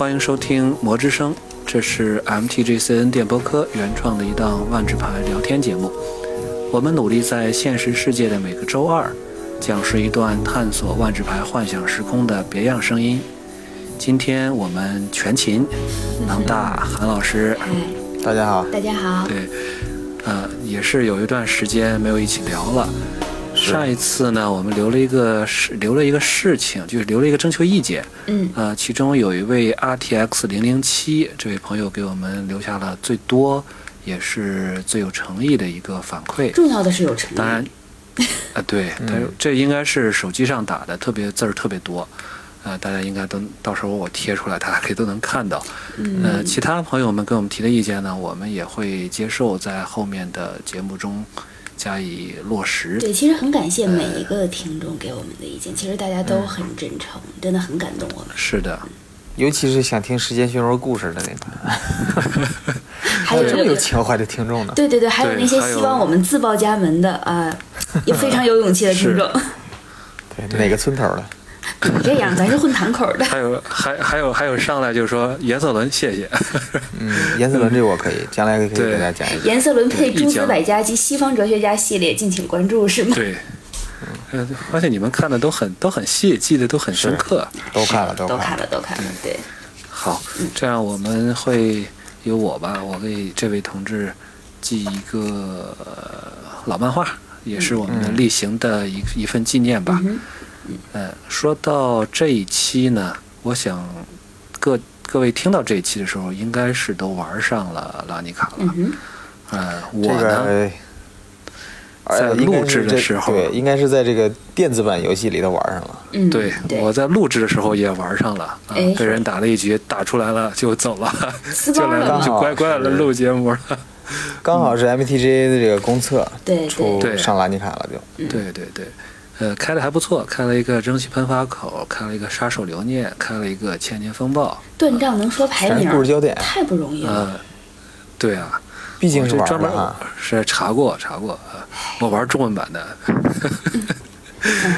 欢迎收听《魔之声》，这是 MTGCN 电波科原创的一档万智牌聊天节目。我们努力在现实世界的每个周二，讲述一段探索万智牌幻想时空的别样声音。今天我们全勤，囊大、韩老师，嗨，大家好，大家好。对，呃，也是有一段时间没有一起聊了。上一次呢，我们留了一个事，留了一个事情，就是留了一个征求意见。嗯，呃，其中有一位 RTX 零零七这位朋友给我们留下了最多也是最有诚意的一个反馈。重要的是有诚意。当然，啊、对，他这应该是手机上打的，特别字儿特别多。呃，大家应该都到时候我贴出来，大家可以都能看到。嗯呃，其他朋友们给我们提的意见呢，我们也会接受，在后面的节目中加以落实。对，其实很感谢每一个听众给我们的意见，其实大家都很真诚，真的很感动我们。是的，尤其是想听时间漩涡故事的那个，还有这么有，情怀的听众呢。对对对，还有那些希望我们自报家门的啊，也非常有勇气的 听众。对，哪个村头的？你这样，咱是混堂口的。还有还还有还有上来就说颜色轮，谢谢。嗯，颜色轮这我可以，将来可以给大家讲一讲。颜色轮配诸子百家及西方哲学家系列，敬请关注，是吗？对，嗯，发现你们看的都很都很细，记得都很深刻。都看了，都看了，都看了。对，好，这样我们会由我吧，我为这位同志寄一个、呃老漫画，也是我们的例行的一、一份纪念吧。嗯呃，说到这一期呢，我想各各位听到这一期的时候，应该是都玩上了拉尼卡了。嗯我呢，个。在录制的时候。对，应该是在这个电子版游戏里头玩上了。嗯，对，我在录制的时候也玩上了，啊哎，被人打了一局，打出来了 就走了，就来了就乖乖的录节目了。刚好是 MTGA 的这个公测对出对上拉尼卡了，就。对对对，呃，开的还不错，开了一个蒸汽喷发口，开了一个杀手留念，开了一个千年风暴，断账能说排全名故事焦点，太不容易了。呃，对啊，毕竟是专门，是查过查过，呃我玩中文版的，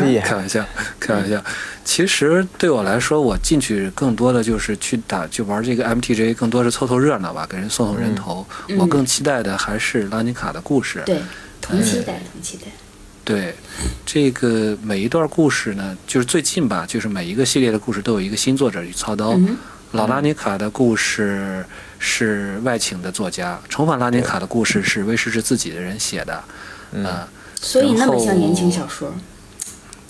厉 害。开玩笑，开玩笑。其实对我来说，我进去更多的就是去打，就玩这个 MTJ，更多是凑凑热闹吧，给人送送人头。嗯我更期待的还是拉尼卡的故事。对，同期待，同期待。对，这个每一段故事呢，就是最近吧，就是每一个系列的故事都有一个新作者去操刀。嗯老拉尼卡的故事是外请的作家，重返拉尼卡的故事是威士忌自己的人写的。嗯呃所以那么像言情小说。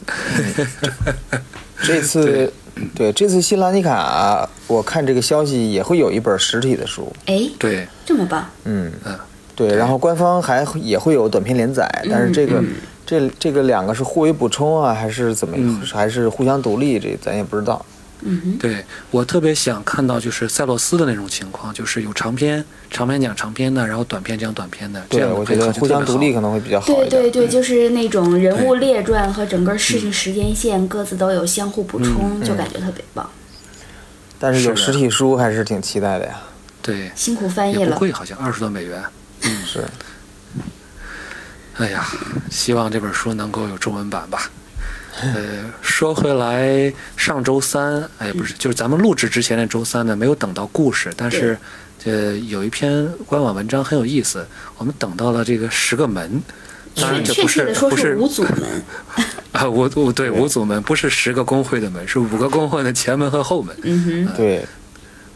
这次对这次新拉尼卡，我看这个消息也会有一本实体的书。哎，对，这么棒，嗯嗯，对，然后官方还也会有短篇连载，但是这个、嗯这这个两个是互为补充啊，还是怎么，嗯还是互相独立？这咱也不知道。嗯，对我特别想看到就是赛洛斯的那种情况，就是有长篇，长篇讲长篇的，然后短篇讲短篇的，这对，样我觉得互相独立可能会比较好一点。对对对，就是那种人物列传和整个事情时间线各自都有相互补充，就感觉特别棒。但是有实体书还是挺期待的呀。对，辛苦翻译了，贵，好像二十多美元。嗯是，哎呀，希望这本书能够有中文版吧。呃，说回来，上周三，哎，不是，就是咱们录制之前的周三呢，没有等到故事，但是，呃，有一篇官网文章很有意思，我们等到了这个十个门。当然，这不是不是五组门。啊，五五对五组门，不是十个工会的门，是五个工会的前门和后门。嗯哼，对，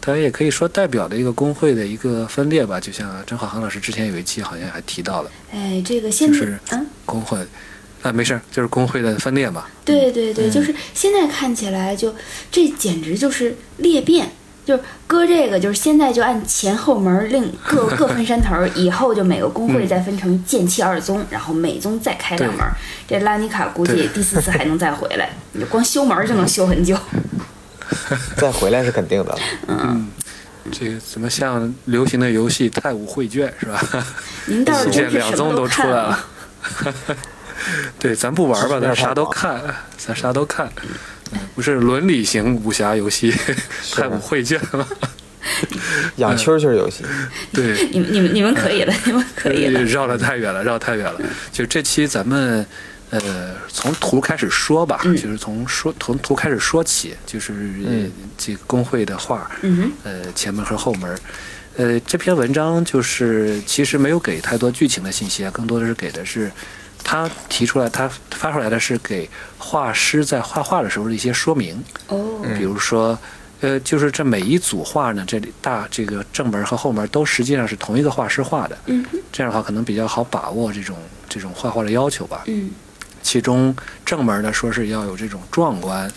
它也可以说代表的一个工会的一个分裂吧，就像正好韩老师之前有一期好像还提到了哎，这个就是，嗯，工会，啊，没事儿，就是工会的分裂嘛。对对嗯对，就是现在看起来就这简直就是裂变。就是搁这个，就是现在就按前后门儿另各 各分山头儿，以后就每个工会再分成剑气二宗，然后每宗再开两门儿。这拉尼卡估计第四次还能再回来，你就光修门儿就能修很久。再回来是肯定的了。嗯，这个怎么像流行的游戏《太武绘卷》是吧？您倒是一 剑真是什么两宗都出来了。对，咱不玩吧，咱啥都看，咱啥都看。嗯，不是伦理型武侠游戏，《太武绘卷》吗？养蛐蛐游戏，对，你们你们你们可以了，你们可以了。绕得太远了，绕得太远了。就这期咱们，呃，呃，从图开始说吧，嗯就是从说从图开始说起，就是嗯这个工会的画，嗯，呃，前门和后门。呃，这篇文章就是其实没有给太多剧情的信息啊，更多的是给的是他提出来，他发出来的是给画师在画画的时候的一些说明，哦，比如说。呃，就是这每一组画呢，这里大这个正门和后门都实际上是同一个画师画的，嗯哼，这样的话可能比较好把握这种这种画画的要求吧。嗯其中正门呢说是要有这种壮观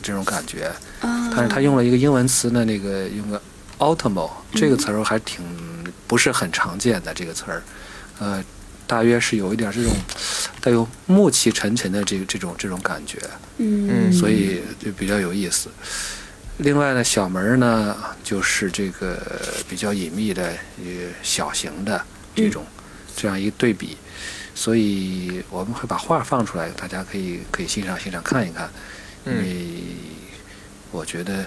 这种感觉，啊，但是他用了一个英文词呢，那个用个 ultimo 这个词儿还挺不是很常见的这个词儿，呃，大约是有一点这种带有暮气沉沉的这个这种这种感觉，嗯，所以就比较有意思。另外呢，小门儿呢就是这个比较隐秘的、呃小型的这种、这样一个对比，所以我们会把画放出来，大家可以可以欣赏欣赏看一看，因嗯为我觉得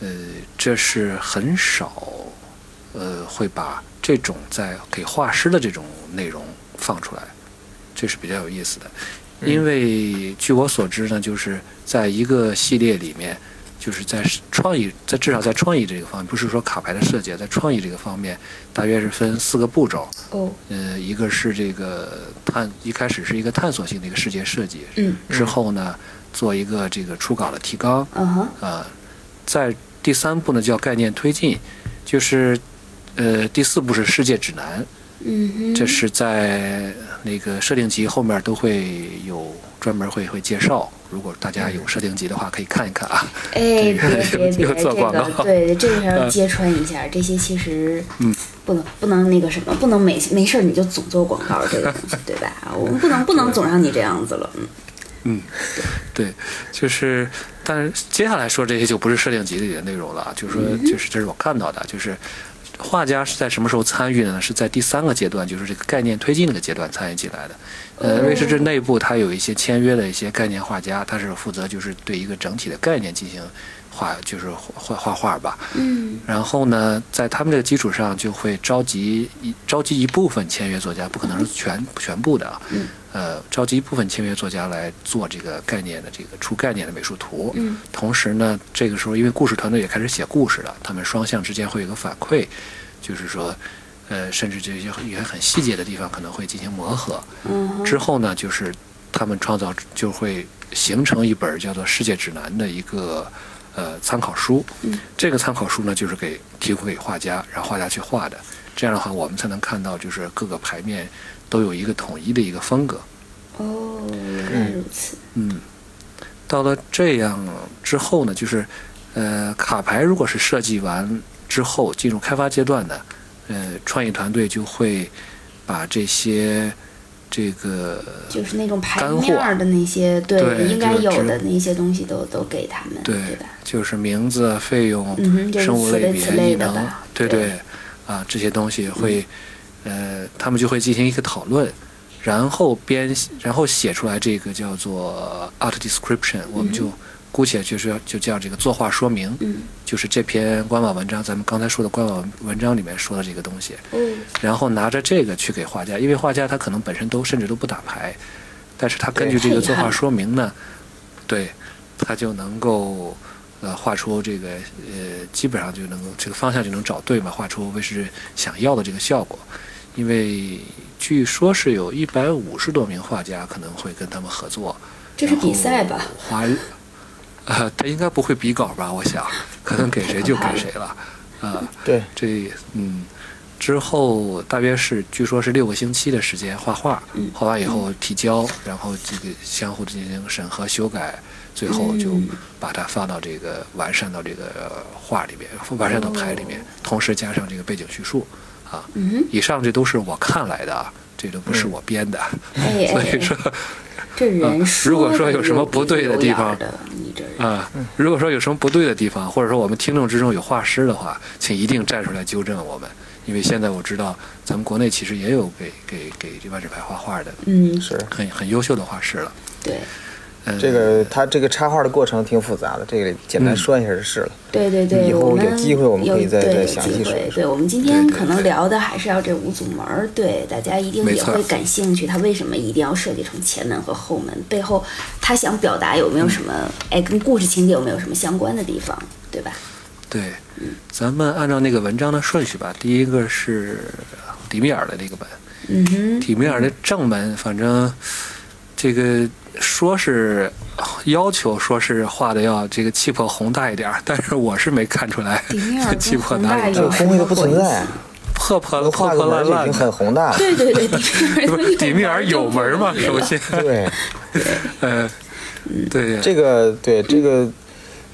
呃这是很少呃会把这种在给画师的这种内容放出来，这是比较有意思的。因为据我所知呢，就是在一个系列里面，就是在创意，在至少在创意这个方面，不是说卡牌的设计，在创意这个方面，大约是分四个步骤。哦，呃，一个是这个探，一开始是一个探索性的一个世界设计，嗯之后呢，做一个这个初稿的提纲，嗯哼，啊，在第三步呢叫概念推进，就是呃第四步是世界指南，嗯哼，这是在那个设定集后面都会有专门会会介绍。如果大家有设定集的话，可以看一看啊。哎，别别别，这个这做广告对，这个要揭穿一下，这些其实嗯不能不能那个什么，不能没没事你就总做广告这个东西，对吧？我们不能不能总让你这样子了，嗯嗯，对，就是，但是接下来说这些就不是设定集里的内容了啊，就是说，就是这是我看到的，就是画家是在什么时候参与的呢？是在第三个阶段，就是这个概念推进那个阶段参与进来的。呃，威士忌内部它有一些签约的一些概念画家，他是负责就是对一个整体的概念进行画，就是画画画吧。嗯然后呢，在他们这个基础上，就会召集一召集一部分签约作家，不可能是全全部的啊。嗯呃，召集一部分签约作家来做这个概念的这个出概念的美术图。嗯同时呢，这个时候因为故事团队也开始写故事了，他们双向之间会有个反馈，就是说，呃，甚至这些一些很细节的地方可能会进行磨合。嗯，之后呢，就是他们创造就会形成一本叫做《世界指南》的一个呃参考书。嗯这个参考书呢，就是给提供给画家，让画家去画的。这样的话，我们才能看到就是各个牌面都有一个统一的一个风格。哦，原来如此，嗯，到了这样之后呢，就是呃，卡牌如果是设计完之后进入开发阶段呢，呃，创意团队就会把这些这个就是那种牌干货。面儿的那些，对，对应该有的那些东西都都给他们，对对吧？就是名字、费用、嗯就是生物类别、异能，对对。啊，这些东西会，呃，他们就会进行一个讨论，然后编，然后写出来这个叫做 art description，我们就姑且就是要就叫这个作画说明，嗯，就是这篇官网文章，咱们刚才说的官网文章里面说的这个东西，嗯，然后拿着这个去给画家，因为画家他可能本身都甚至都不打牌，但是他根据这个作画说明呢，对，他就能够呃画出这个呃基本上就能够这个方向就能找对嘛，画出卫视想要的这个效果。因为据说是有一百五十多名画家可能会跟他们合作，这是比赛吧？花，呃，他应该不会比稿吧？我想，可能给谁就给谁了，啊、对，这嗯，之后大约是据说是六个星期的时间画画，嗯画完以后提交，然后这个相互进行审核修改，最后就嗯把它放到这个完善到这个呃画里面，完善到牌里面，同时加上这个背景叙述啊。嗯，以上这都是我看来的啊，这都不是我编的，哎所哎以说哎，这人啊如果说有什么不对的地方啊，如果说有什么不对的地方，或者说我们听众之中有画师的话，请一定站出来纠正我们，因为现在我知道咱们国内其实也有给给给这万纸牌画画的嗯，是，很很优秀的画师了。对，嗯这个它这个插画的过程挺复杂的，这个简单说一下就是了。对对对，以后有机会我们可以再再详细说一说对，我们今天可能聊的还是要这五组门儿，对大家一定也会感兴趣。他为什么一定要设计成前门和后门？背后他想表达有没有什么？哎，跟故事情节有没有什么相关的地方？对吧？对，咱们按照那个文章的顺序吧。第一个是迪米尔的那个门，嗯哼，迪米尔的正门，反正这个说是要求说是画的要这个气魄宏大一点儿，但是我是没看出来 气跟宏大魄哪里这有什么个工会都不存在？，破破能破破烂烂经很。宏大。对对对，底面儿有门吗？首先，对，呃，对，这个对这个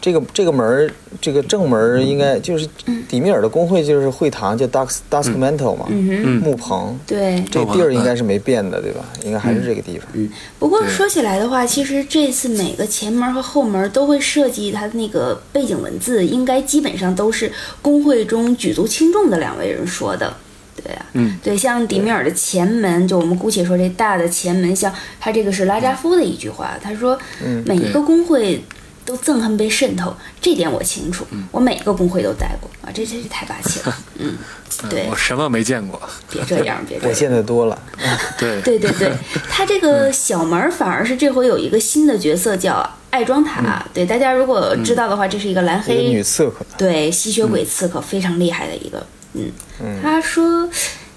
这个这个门儿，这个正门儿应该就是迪米尔的工会，就是会堂叫 Dusk Duskmantle 嘛，嗯哼，木棚。对。这地儿应该是没变的，对吧？应该还是这个地方。嗯不过说起来的话，其实这次每个前门和后门都会设计它的那个背景文字，应该基本上都是工会中举足轻重的两位人说的。对啊，嗯，对，像迪米尔的前门，就我们姑且说这大的前门，像他这个是拉扎夫的一句话，他说，每一个工会都憎恨被渗透，这点我清楚，我每个工会都待过啊，这真是太霸气了，嗯，对我，什么没见过。别这样，别这样。我见的多了，对，对 对对，他这个小门反而是这回有一个新的角色叫爱装塔。对大家如果知道的话，这是一个蓝黑女黑刺客。对吸血鬼刺客，非常厉害的一个。嗯，他说。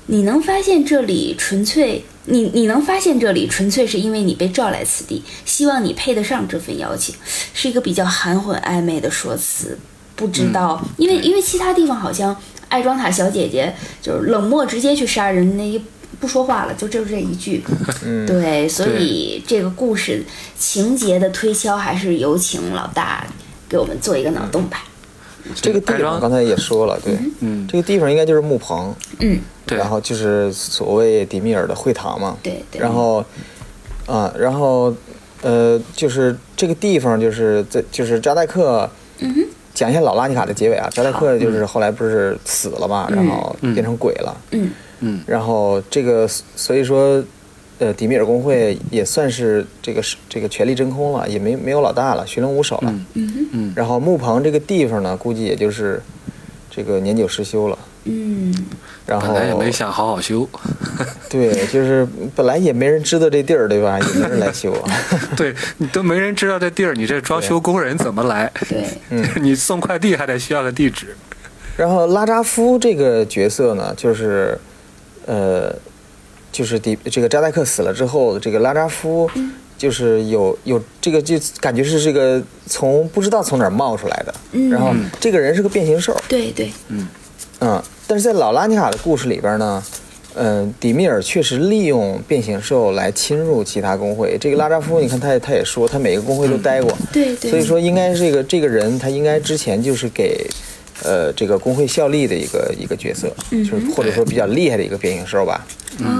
你能发现这里纯粹，你你能发现这里纯粹是因为你被召来此地，希望你配得上这份邀请，是一个比较含混暧昧的说辞。不知道，因为因为其他地方好像爱装塔小姐姐就是冷漠直接去杀人，那一不说话了，就就是这一句。嗯，对，所以这个故事情节的推敲还是有请老大给我们做一个脑洞吧。这个地方刚才也说了，对，嗯，这个地方应该就是木棚，嗯，对，然后就是所谓迪米尔的会堂嘛。对对。然后，啊，然后，呃，就是这个地方，就是在就是扎代克，嗯哼，讲一下老拉尼卡的结尾啊。扎代克就是后来不是死了嘛，然后变成鬼了，嗯。嗯，然后这个所以说，呃，迪米尔工会也算是这个是这个权力真空了，也没没有老大了，群龙无首了。嗯嗯哼嗯，然后木棚这个地方呢，估计也就是这个年久失修了。嗯然后本来也没想好好修，对，就是本来也没人知道这地儿，对吧？也没人来修。对你都没人知道这地儿，你这装修工人怎么来？对，你送快递还得需要个地址。然后拉扎夫这个角色呢，就是，呃，就是迪这个扎代克死了之后，这个拉扎夫就是有有这个就感觉是这个从不知道从哪儿冒出来的，嗯。然后这个人是个变形兽，对对，嗯。嗯，但是在老拉尼卡的故事里边呢，嗯、迪米尔确实利用变形兽来侵入其他工会。这个拉扎夫，你看他也他也说，他每个工会都待过，对对所以说应该这个这个人他应该之前就是给。呃，这个工会效力的一个一个角色，就是或者说比较厉害的一个变形兽吧。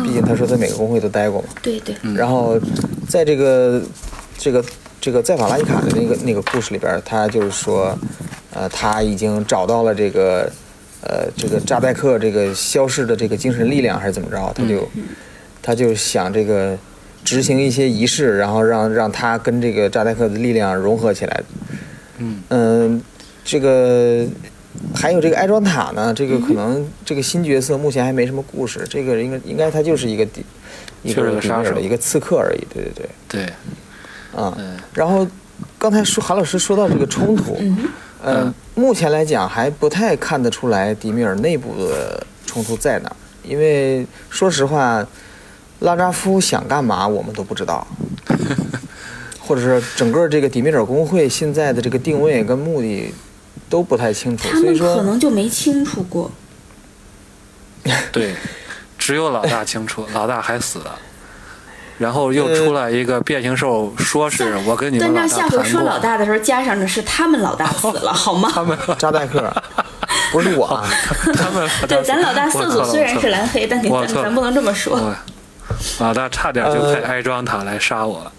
毕竟他说他每个工会都待过嘛。对对，然后在这个这个这个在法拉伊卡的那个那个故事里边，他就是说，呃，他已经找到了这个呃这个扎代克这个消逝的这个精神力量，还是怎么着？他就他就想这个执行一些仪式，然后让让他跟这个扎代克的力量融合起来。嗯嗯，这个。还有这个埃庄塔呢，这个可能这个新角色目前还没什么故事，这个应该应该他就是一个底一就是个个杀手。一个刺客而已，对对对。对，啊、嗯。然后刚才说韩老师说到这个冲突，嗯、嗯。目前来讲还不太看得出来迪米尔内部的冲突在哪儿，因为说实话，拉扎夫想干嘛我们都不知道，或者是整个这个迪米尔工会现在的这个定位跟目的都不太清楚，他们可所以说能就没清楚过。对，只有老大清楚，老大还死了。然后又出来一个变形兽，说是我跟你们老大下回说老大的时候加上的是他们老大死了，好吗？他们扎代克 不是我啊，他们对，咱老大色组虽然是蓝黑，但你咱咱不能这么说。老大差点就呃派埃庄塔来杀我了。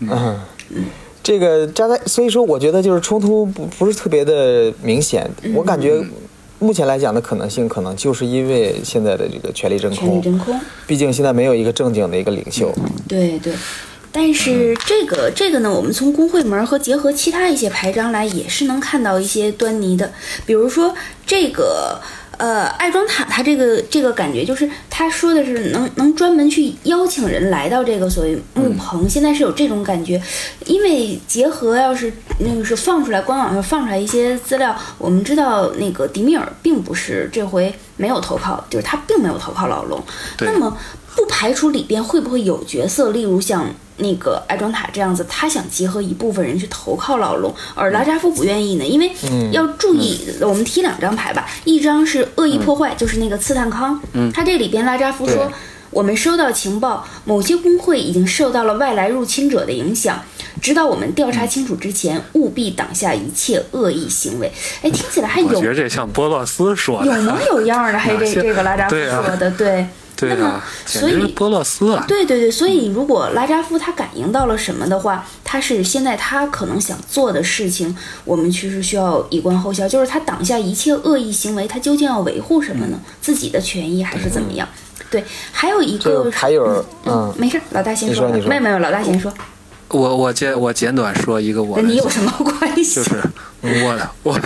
嗯，这个扎在，所以说我觉得就是冲突不不是特别的明显，我感觉目前来讲的可能性，可能就是因为现在的这个权力真权力空，真空，毕竟现在没有一个正经的一个领袖，对对。但是这个这个呢，我们从工会门和结合其他一些牌章来，也是能看到一些端倪的。比如说这个呃爱装塔，它这个这个感觉就是他说的是能能专门去邀请人来到这个所谓木棚，现在是有这种感觉。因为结合要是那个是放出来官网上放出来一些资料，我们知道那个迪米尔并不是这回没有投靠，就是他并没有投靠老龙。那么不排除里边会不会有角色，例如像那个爱庄塔这样子，他想结合一部分人去投靠老龙，而拉扎夫不愿意呢？因为要注意，我们提两张牌吧，一张是恶意破坏，就是那个刺探康，他这里边拉扎夫说。我们收到情报，某些工会已经受到了外来入侵者的影响。直到我们调查清楚之前，务必挡下一切恶意行为。哎，听起来还有我觉得这像波洛斯说的，有模有样的，还这 这个拉扎夫说的，对。那么对啊，所以波洛斯啊！对对对，所以如果拉扎夫他感应到了什么的话，他是现在他可能想做的事情，我们其实需要以观后效，就是他挡下一切恶意行为，他究竟要维护什么呢？自己的权益还是怎么样？对，还有一个还有嗯，没事，老大先说没有没有，老大先说，我我简我简短说一个我你有什么关系？就是我的我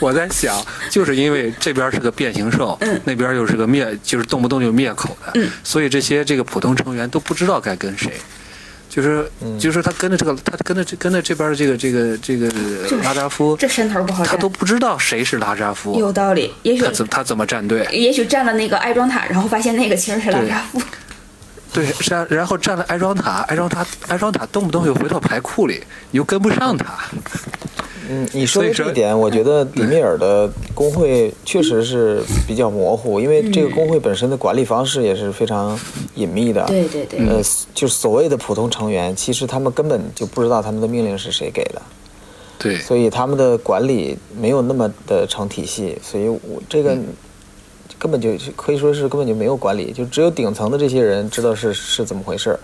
我在想，就是因为这边是个变形兽，嗯那边又是个灭，就是动不动就灭口的，嗯所以这些这个普通成员都不知道该跟谁。就是，嗯就是他跟着这个，他跟着这跟着这边的这个这个这个拉扎夫，这山头不好站他都，不知道谁是拉扎夫，有道理。也许他怎他怎么站队？也许站了那个爱庄塔，然后发现那个其实是拉扎夫。对，然然后占了安装塔，安装塔安装塔动不动又回到牌库里，你又跟不上他。嗯，你说的这一点，我觉得迪米尔的工会确实是比较模糊，因为这个工会本身的管理方式也是非常隐秘的。对对对，呃，就是所谓的普通成员，其实他们根本就不知道他们的命令是谁给的，对，所以他们的管理没有那么的成体系，所以我这个根本就可以说是根本就没有管理，就只有顶层的这些人知道是是怎么回事儿，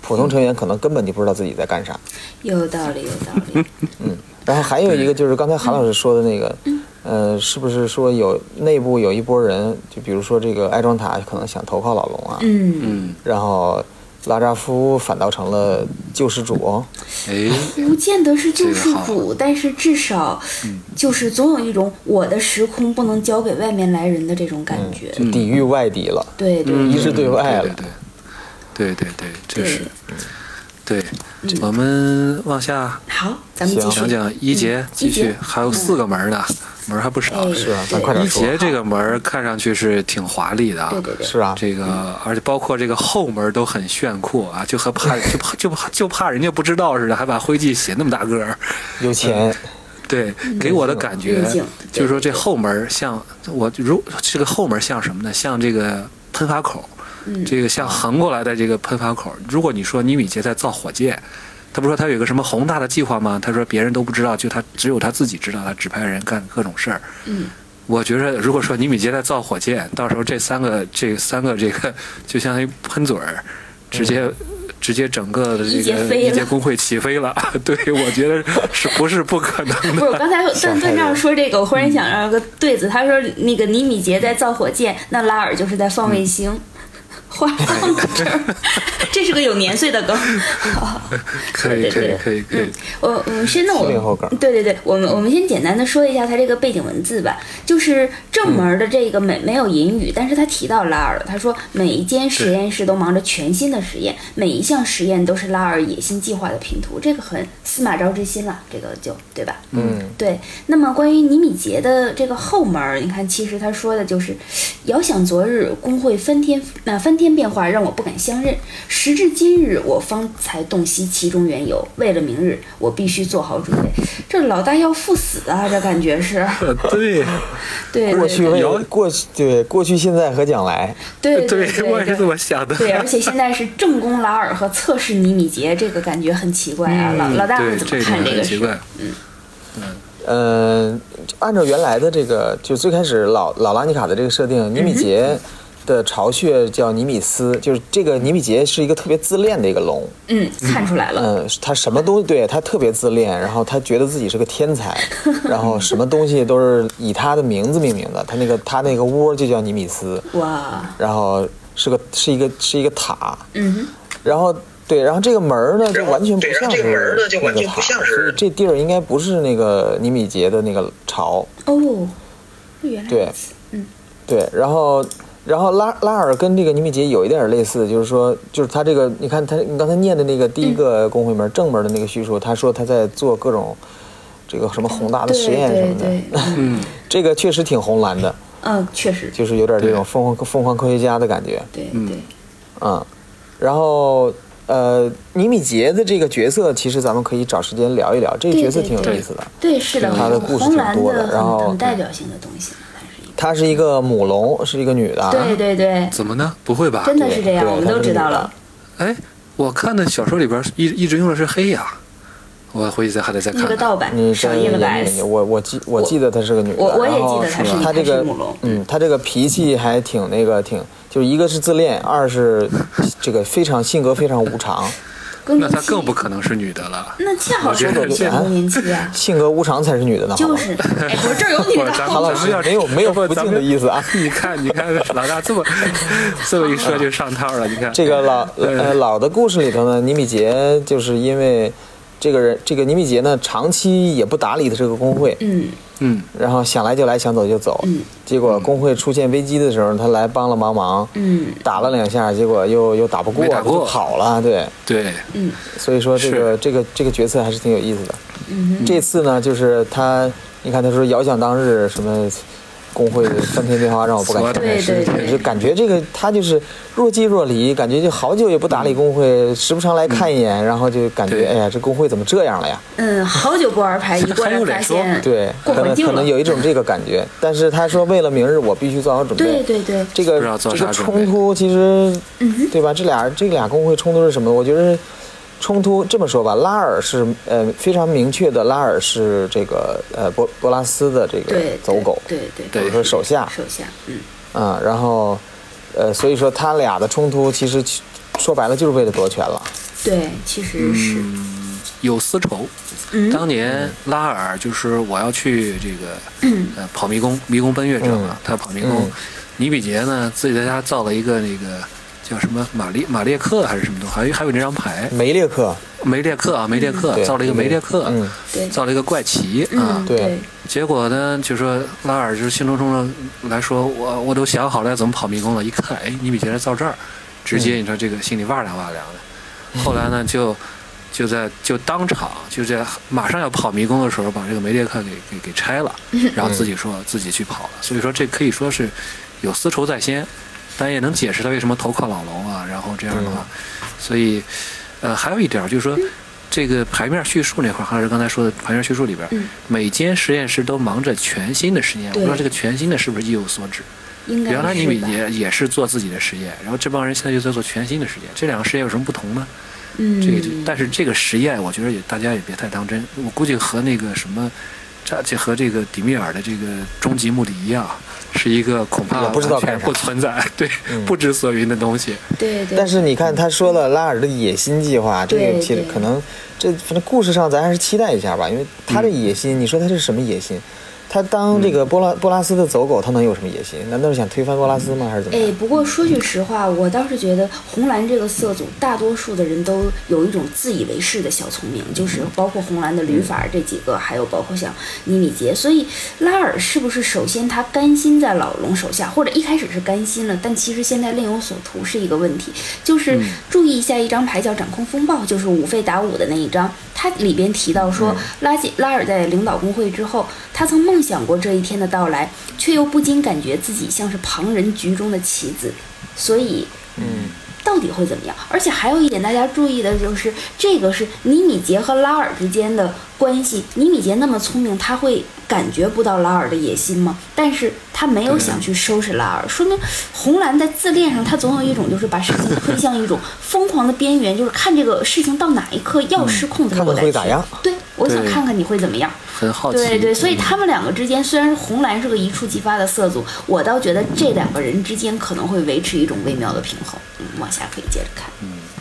普通成员可能根本就不知道自己在干啥。有道理，有道理。嗯然后还有一个就是刚才韩老师说的那个，呃，是不是说有内部有一波人，就比如说这个爱庄塔可能想投靠老龙啊，嗯，嗯，然后拉扎夫反倒成了救世主，哎，不见得是救世主，但是至少就是总有一种我的时空不能交给外面来人的这种感觉。就抵御外敌了。对对一致对外了。对对对对对，这对。是对。我们往下好，咱们继续。讲讲一节，继续还有四个门儿呢，门还不少。哎。是啊咱对一快点说。节这个门看上去是挺华丽的啊，对对对，是啊，这个而且包括这个后门都很炫酷啊，就和怕就怕就怕就怕人家不知道似的，还把徽记写那么大个儿。有钱，对，给我的感觉就是说这后门像我如这个后门像什么呢？像这个喷发口，嗯这个像横过来的这个喷发口。如果你说尼米杰在造火箭，他不说他有个什么宏大的计划吗？他说别人都不知道，就他只有他自己知道，他指派人干各种事儿。嗯，我觉得如果说尼米杰在造火箭，到时候这三个这三个这个就相当于喷嘴儿，直接。直接整个的一这个一节工会起飞了，对我觉得是不是不可能的？不是，我刚才段段长说这个，我忽然想到个对子，他说那个尼米杰在造火箭，那拉尔就是在放卫星。话放到这儿，这是个有年岁的梗。好可以可以可以可以嗯，我我们先弄我70后梗对对对，我们我们先简单的说一下它这个背景文字吧。就是正门的这个没没有引语，但是他提到拉尔了。他说每一间实验室都忙着全新的实验，每一项实验都是拉尔野心计划的拼图。这个很司马昭之心了，这个就对吧？嗯，对，那么关于尼米杰的这个后门，你看，其实他说的就是，遥想昨日工会翻天那、翻天变化，让我不敢相认。时至今日，我方才洞悉其中缘由。为了明日，我必须做好准备。这老大要赴死啊！这感觉是，呃，对 对对过去对未过去对过去现在和将来，对 对对，我也是这么想的。对，而且现在是正宫拉尔和测试尼米杰，这个感觉很奇怪啊。老老大怎么看这个奇怪。嗯，按照原来的这个，就最开始老老拉尼卡的这个设定，尼米杰的巢穴叫尼米斯，就是这个尼米杰是一个特别自恋的一个龙，嗯，看出来了。嗯，他什么东西对他特别自恋，然后他觉得自己是个天才，然后什么东西都是以他的名字命名的，他那个他那个窝就叫尼米斯，哇，然后是个是一个是一个塔，嗯哼，然后对，然后这个门儿呢，就完全不像是那个塔所以这地儿应该不是那个尼米杰的那个巢。哦，原来对如此，嗯，对，然后然后拉拉尔跟这个尼米杰有一点类似，就是说，就是他这个，你看他你刚才念的那个第一个工会门、正门的那个叙述，他说他在做各种这个什么宏大的实验什么的，嗯嗯，这个确实挺红蓝的，嗯，确实，就是有点这种疯狂疯狂科学家的感觉，对嗯。对，嗯，然后。呃，尼米杰的这个角色，其实咱们可以找时间聊一聊。这个角色挺有意思的。对，是的，他的故事挺多然后很很代表性的东西，她是一个母龙，是一个女的。对对对，怎么呢？不会吧？真的是这样，我们都知道了。哎，我看的小说里边一一直用的是黑呀，我回去再还得再看看。那个盗版你少印了个 S，我我记我记得她是个女的，我我也然后记得她是她这个母龙嗯，她这个脾气还挺那个挺，就是一个是自恋，二是这个非常性格非常无常，更年期更不可能是女的了。那恰好是我觉得是更年期啊，性格无常才是女的呢。就是，哎，不是这儿有女的，不咱韩老师没有没有不敬的意思啊。你看，你看，老大这么这么一说就上套了。你看这个老呃老的故事里头呢，尼米杰就是因为这个人，这个尼米杰呢长期也不打理他这个工会，嗯嗯，然后想来就来，想走就走。嗯结果工会出现危机的时候，他来帮了忙忙，嗯打了两下，结果又又打不过，没打过就跑了。对，对，嗯所以说这个这个这个角色还是挺有意思的。嗯，这次呢，就是他，你看他说遥想当日什么。工会翻天电话让我不敢相对信，对对就感觉这个他就是若即若离，感觉就好久也不打理工会，时不常来看一眼，然后就感觉对。哎呀，这工会怎么这样了呀？嗯，好久不玩牌，一过来发现。对，可能可能有一种这个感觉，但是他说为了明日我必须做好准备。对对对，这个这个冲突其实，嗯对吧？这俩这俩工会冲突是什么？我觉得冲突这么说吧，拉尔是呃非常明确的，拉尔是这个呃波波拉斯的这个走狗，对对对或者说手下手下，嗯啊、然后呃所以说他俩的冲突其实说白了就是为了夺权了。对，其实是，有私仇。嗯当年拉尔就是我要去这个 呃跑迷宫，迷宫奔月者嘛嗯，他跑迷宫嗯。尼比杰呢自己在家造了一个那个叫什么马列马列克还是什么东西，还有还有那张牌。梅列克，梅列克啊梅列克对造了一个梅列克，造了一个怪奇啊嗯。对对，结果呢，就说拉尔就是兴冲冲的来说，我我都想好了要怎么跑迷宫了，一看，哎，你比杰造这儿，直接你说这个心里哇凉哇凉的。后来呢，就就在就当场就在马上要跑迷宫的时候，把这个梅列克给给给拆了，然后自己说自己去跑了。所以说这可以说是有丝绸在先，但也能解释他为什么投靠老龙啊。然后这样的话，所以呃还有一点儿就是说。这个牌面叙述那块儿，还是刚才说的牌面叙述里边，嗯每间实验室都忙着全新的实验。我不知道这个全新的是不是意有所指？原来你们也也是做自己的实验，然后这帮人现在又在做全新的实验，这两个实验有什么不同呢？嗯，这个就，但是这个实验，我觉得也大家也别太当真。我估计和那个什么，这这和这个迪米尔的这个终极目的一样，是一个恐怕也不知道干啥不存在，对，嗯不知所云的东西。对对，但是你看他说了拉尔的野心计划，这个其实可能这反正故事上咱还是期待一下吧，因为他的野心，你说他是什么野心？他当这个波拉波拉斯的走狗，他能有什么野心？难道是想推翻波拉斯吗？还是怎么哎？，不过说句实话，我倒是觉得红蓝这个色组，大多数的人都有一种自以为是的小聪明，就是包括红蓝的吕法尔这几个，还有包括像尼米杰。所以拉尔是不是首先他甘心在老龙手下，或者一开始是甘心了，但其实现在另有所图是一个问题。就是注意一下一张牌叫掌控风暴，就是五费打五的那一张，它里边提到说，拉吉拉尔在领导工会之后，他曾梦想过这一天的到来，却又不禁感觉自己像是旁人局中的棋子，所以嗯，到底会怎么样？而且还有一点大家注意的就是，这个是尼米杰和拉尔之间的关系。尼米杰那么聪明，他会感觉不到拉尔的野心吗？但是他没有想去收拾拉尔，说明红蓝在自恋上，他总有一种就是把事情推向一种疯狂的边缘，就是看这个事情到哪一刻要失控的时候看我再去看会咋样。对，我想看看你会怎么样。很好奇。对对，所以嗯他们两个之间虽然红蓝是个一触即发的色组，我倒觉得这两个人之间可能会维持一种微妙的平衡。嗯，往下可以接着看。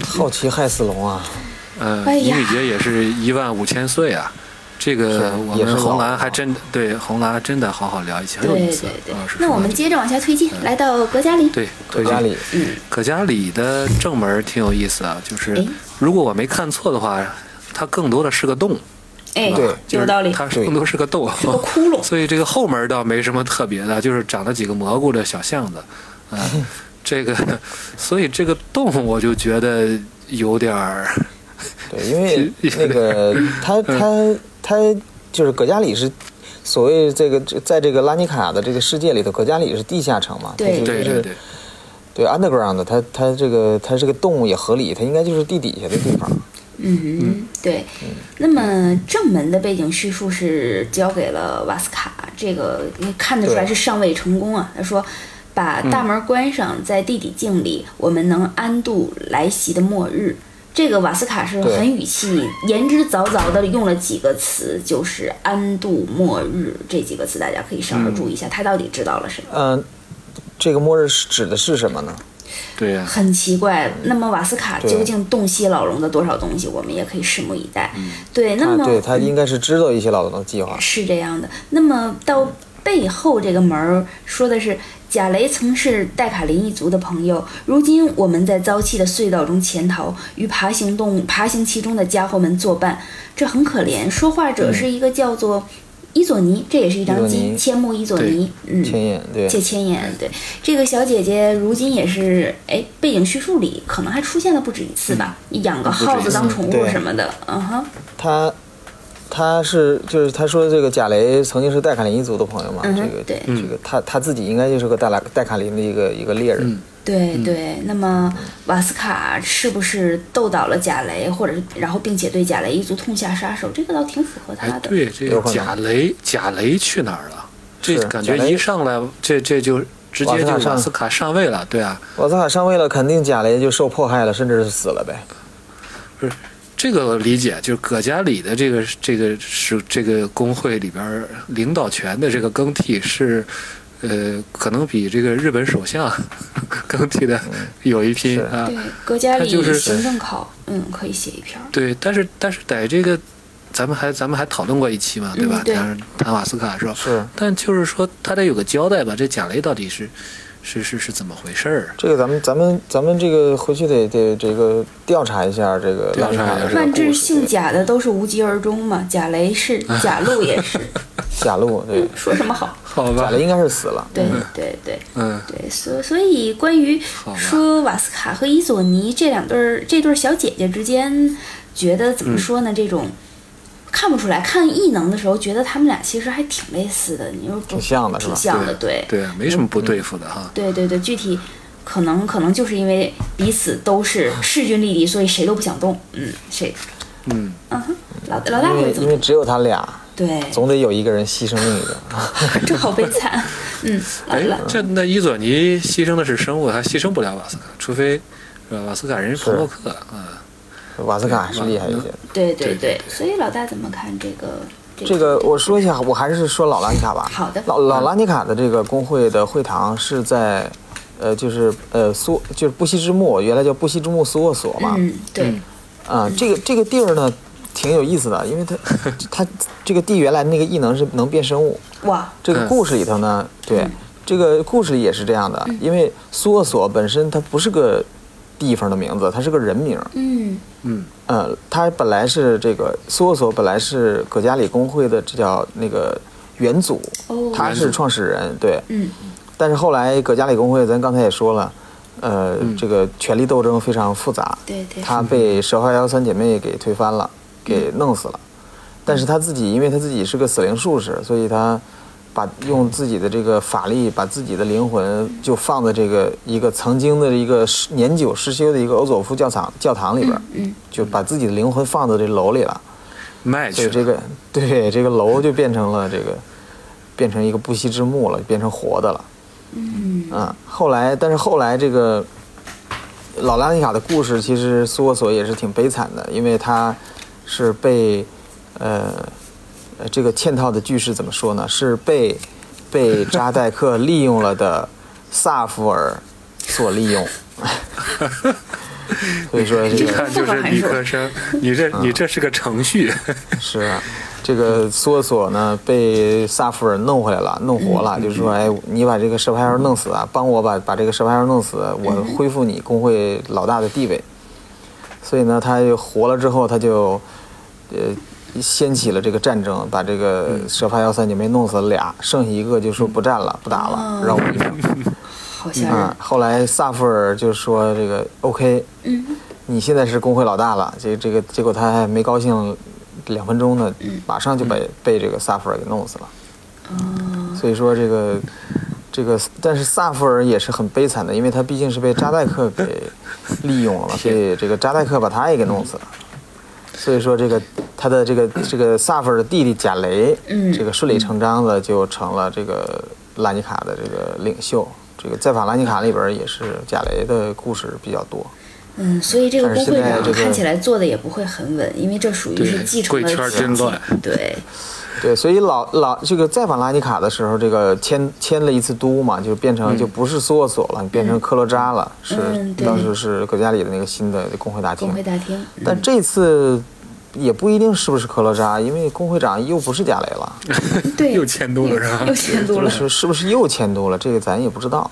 好奇害死龙啊！呃，哎呀。尼米杰也是一万五千岁啊，这个我们红蓝还真对红蓝真的好好聊一下，很有意思。那我们接着往下推进，来到格加里。对葛加里，嗯，葛加里的正门挺有意思啊，就是哎。如果我没看错的话，它更多的是个洞，哎，对。就是有道理，它更多是个洞，是个窟窿。所以这个后门倒没什么特别的，就是长了几个蘑菇的小巷子，嗯、这个，所以这个洞我就觉得有点儿，对，因为 那个他他他就是葛加里是所谓这个在这个拉尼卡的这个世界里头，葛加里是地下城嘛，对对对对，对 underground 的，它它这个它这个动物也合理，它应该就是地底下的地方。嗯哼，对。那么正门的背景叙述是交给了瓦斯卡，这个看得出来是尚未成功啊。他说，把大门关上，在地底境里，我们能安度来袭的末日。这个瓦斯卡是很语气言之凿凿的用了几个词，就是“安度末日”这几个词，大家可以稍微注意一下，他到底知道了什么？嗯、这个末日是指的是什么呢？对呀、很奇怪。那么瓦斯卡究竟洞悉老龙的多少东西，我们也可以拭目以待。对，那么他对他应该是知道一些老龙的计划。是这样的。那么到背后这个门儿说的是，贾雷曾是戴卡林一族的朋友，如今我们在遭气的隧道中潜逃，与爬行动物、爬行其中的家伙们作伴，这很可怜。说话者是一个叫做伊佐尼，这也是一张机，千木伊佐尼，嗯，千眼对，借千眼，对这个小姐姐，如今也是哎，背景叙述里可能还出现了不止一次吧？你养个耗子当宠物什么的，嗯哼，他他是就是他说这个贾雷曾经是戴卡林一族的朋友嘛，嗯这个对这个他他自己应该就是个戴拉戴卡林的一个一个猎人。嗯对对。那么瓦斯卡是不是斗倒了贾雷，或者是然后并且对贾雷一族痛下杀手？这个倒挺符合他哎，的。对，这个贾雷，贾雷去哪儿了？这感觉一上来，这这就直接就瓦斯卡上位了，对啊，瓦斯卡上位了，肯定贾雷就受迫害了，甚至是死了呗。不是这个我理解，就是葛加里的这个这个是这个工会里边领导权的这个更替是，呃，可能比这个日本首相更替的有一拼是啊。对，葛加里他就是行政考，嗯，可以写一篇儿。对，但是但是在这个，咱们还咱们还讨论过一期嘛，对吧？嗯对谈谈瓦斯卡是吧？是但就是说，他得有个交代吧？这贾雷到底是是是是怎么回事儿？这个咱们咱们咱们这个回去得得这个调查一下这个调查万智姓贾的都是无疾而终嘛，贾雷是，贾路也是，贾路对，说什么好？好吧贾雷，应该是死了。对对对。嗯，对，所所以关于说瓦斯卡和伊索尼这两对儿这对儿小姐姐之间，觉得怎么说呢？这种看不出来，看异能的时候觉得他们俩其实还挺类似的，你说挺像的挺像的，对对，没什么不对付的哈。对对对，具体可能可能就是因为彼此都是势均力敌，所以谁都不想动。嗯，谁？嗯，嗯哼，老老大因会怎么？为因为只有他俩，对，总得有一个人牺牲另一个。这好悲惨。嗯，老哎老，这那伊佐尼牺牲的是生物，他牺牲不了瓦斯卡，除非是吧？瓦斯卡人是朋洛克啊。瓦斯卡还是厉害一些。对对对对所以老大怎么看这个？这个我说一下，我还是说老拉尼卡吧。好的老老拉尼卡的这个工会的会堂是在，呃，就是呃苏就是布希之墓，原来叫布希之墓苏沃索嘛。嗯，对，啊、这个这个地儿呢挺有意思的，因为它 它这个地原来那个异能是能变生物。哇，嗯这个故事里头呢，对嗯这个故事里也是这样的，因为苏沃索本身它不是个地方的名字，它是个人名。嗯嗯呃，他本来是这个苏沃索本来是葛加里工会的这叫那个元祖，哦，他是创始人，对。嗯但是后来葛加里工会，咱刚才也说了，呃，这个权力斗争非常复杂，对对，他被蛇花妖三姐妹给推翻了，给弄死了。但是他自己，因为他自己是个死灵术士，所以他把用自己的这个法力，把自己的灵魂就放在这个一个曾经的一个失年久失修的一个欧佐夫教堂教堂里边，嗯就把自己的灵魂放到这楼里了。卖去了。所以这个对这个楼就变成了这个，变成一个不息之墓了，变成活的了。嗯啊，后来，但是后来这个老拉尼卡的故事，其实苏沃索也是挺悲惨的，因为他是被呃呃这个嵌套的句式怎么说呢？是被被扎代克利用了的萨福尔所利用。所以说这一个看就是理科生，你这你这是个程序。是，啊这个梭索呢被萨弗尔弄回来了，弄活了，就是说，哎，你把这个蛇牌妖弄死啊，帮我把把这个蛇牌妖弄死，我恢复你工会老大的地位。所以呢，他就活了之后，他就呃掀起了这个战争，把这个蛇发妖三姐妹弄死了俩，剩下一个就说不战了，不打了，让我一命。好吓人啊，。后来萨弗尔就说这个 OK，嗯你现在是工会老大了，这这个结果他还没高兴两分钟呢，马上就被被这个萨弗尔给弄死了。哦，所以说这个这个，但是萨弗尔也是很悲惨的，因为他毕竟是被扎代克给利用了嘛，所以这个扎代克把他也给弄死了。所以说这个他的这个这个萨弗尔的弟弟贾雷，嗯这个顺理成章的就成了这个拉尼卡的这个领袖。这个在法拉尼卡里边也是贾雷的故事比较多。嗯，所以这个工会长看起来做的也不会很稳，因为这属于对是继承了贵圈体真乱对，对，所以老老这个在法拉尼卡的时候，这个迁迁了一次都嘛，就变成就不是梭索了，变成科罗扎了，是嗯当时是格加里的那个新的工会大厅工。会大厅。嗯但这次也不一定是不是科罗扎，因为工会长又不是贾雷了，对，又迁都了是吧又迁都了。是是不是又迁都了？这个咱也不知道。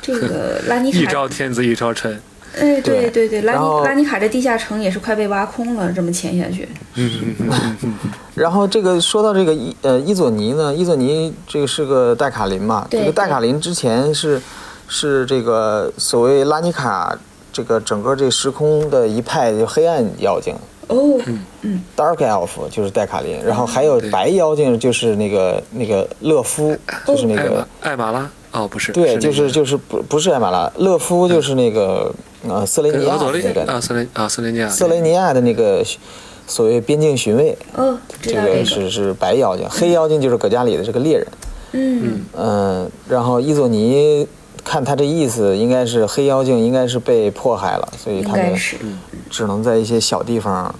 这个拉尼卡一卡，朝天子一朝臣，哎，对对对，拉然后尼拉尼卡这地下城也是快被挖空了，这么潜下去。嗯嗯嗯然后这个说到这个伊呃伊佐尼呢，伊佐尼这个是个戴卡林嘛，这个戴卡林之前是是这个所谓拉尼卡这个整个这时空的一派就黑暗妖精。哦，嗯。嗯。Dark Elf 就是戴卡林，然后还有白妖精就是那个那个勒夫，就是那个艾玛拉？哦，不是，对，就是就是不不是艾玛拉，勒夫就是那个呃瑟雷尼亚的那个啊，瑟雷啊，瑟雷尼亚，瑟雷尼亚的那个所谓边境巡卫，哦，这个。个是是白妖精，黑妖精就是葛加里的这个猎人。嗯，嗯，然后伊佐尼看他这意思，应该是黑妖精应该是被迫害了，所以他们。只能在一些小地方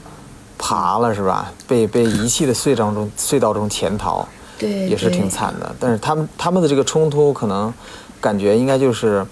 爬了，是吧？被被遗弃的隧道中隧道中潜逃，对，也是挺。惨的。但是他们他们的这个冲突，可能感觉应该就是，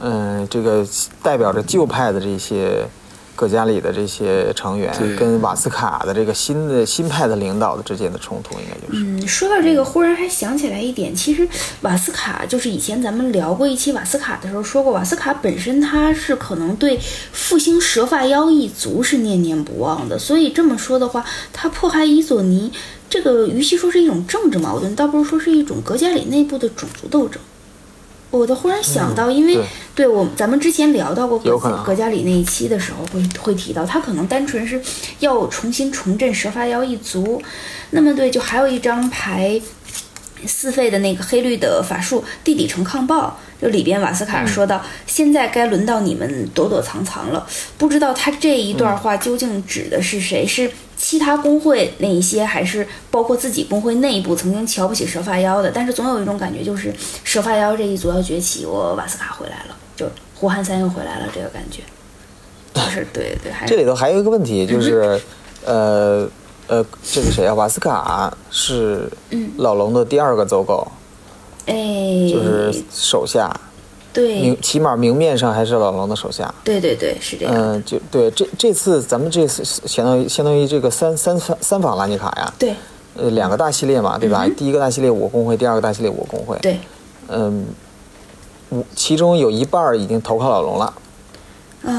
嗯、这个代表着旧派的这些葛加里的这些成员跟瓦斯卡的这个新的新派的领导的之间的冲突，应该就是。嗯，说到这个，忽然还想起来一点，其实瓦斯卡就是以前咱们聊过一期瓦斯卡的时候说过，瓦斯卡本身他是可能对复兴蛇发妖一族是念念不忘的，所以这么说的话，他迫害伊佐尼，这个与其说是一种政治矛盾，倒不如说是一种格加里内部的种族斗争。我都忽然想到，因为对对我咱们之前聊到过格有可能格加里那一期的时候会会提到，他可能单纯是要重新重振蛇发妖一族。那么对，就还有一张牌，四费的那个黑绿的法术地底城抗暴，就里边瓦斯卡说到，现在该轮到你们躲躲藏藏了。不知道他这一段话究竟指的是谁？是其他工会那一些，还是包括自己工会内部曾经瞧不起蛇发妖的？但是总有一种感觉，就是蛇发妖这一族要崛起，我瓦斯卡回来了，就胡汉三又回来了，这个感觉。就是对对，还 这里头还有一个问题，就是，呃呃，这个谁啊？瓦斯卡是嗯老龙的第二个走狗，哎，就是手下，对明起码明面上还是老龙的手下。对对对，是这样。嗯、就对这这次咱们这次相当于相当于这个三三三三访拉尼卡呀，对呃，两个大系列嘛，对吧？第一个大系列我工会，第二个大系列我工会。，对，嗯，我其中有一半儿已经投靠老龙了。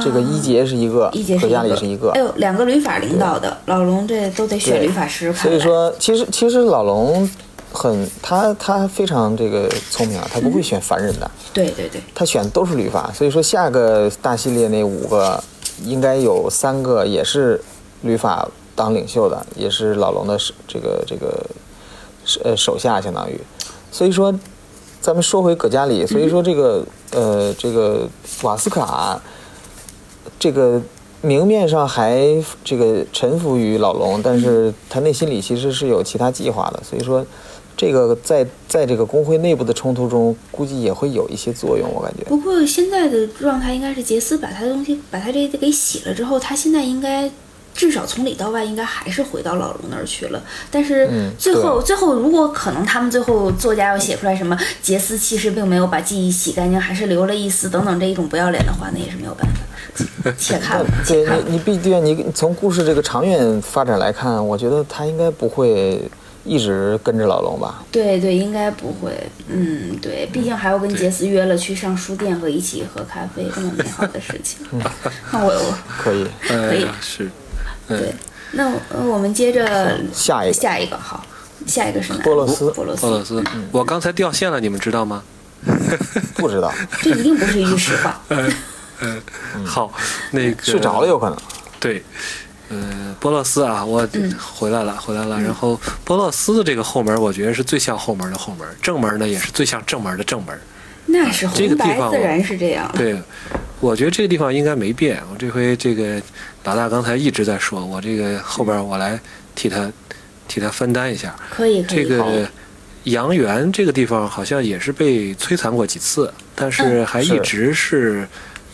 这个一杰是一个，一杰是葛加里是一个哎。呦，两个旅法领导的老龙，这都得选旅法师。所以说，其实其实老龙很他他非常这个聪明啊，他不会选凡人的，对对对，他选都是律法。所以说下个大系列那五个应该有三个也是律法当领袖的，也是老龙的这个这个呃手下相当于。所以说，咱们说回葛加里，所以说这个呃这个瓦斯卡这个明面上还这个臣服于老龙，但是他内心里其实是有其他计划的，所以说这个在在这个工会内部的冲突中，估计也会有一些作用，我感觉。不过现在的状态应该是杰斯把他的东西，把他这给洗了之后，他现在应该至少从里到外应该还是回到老龙那儿去了。但是嗯最后、最后如果可能，他们最后作家要写出来什么杰斯其实并没有把记忆洗干净，还是留了一丝等等这一种不要脸的话，那也是没有办法的事情。且看吧，且 对看你，你毕竟你从故事这个长远发展来看，我觉得他应该不会一直跟着老龙吧。对对，应该不会。嗯，对，毕竟还要跟杰斯约了去上书店和一起喝咖啡，这么美好的事情。嗯。那我我 可以，可以。呃，是，嗯对，那呃我们接着下一个。下一个好，下一个是哪？波罗斯。波罗斯，波罗斯，我刚才掉线了，你们知道吗？不知道。这一定不是一句实话。嗯。好，那个。睡着了有可能。对，呃，波洛斯啊，我嗯回来了，回来了。然后波洛斯的这个后门，我觉得是最像后门的后门，正门呢也是最像正门的正门。那是这个红白自地方我然是这样。对，我觉得这个地方应该没变。我这回这个老大刚才一直在说，我这个后边我来替他替他分担一下。可以可以。这个阳原这个地方好像也是被摧残过几次，但是嗯还一是直是，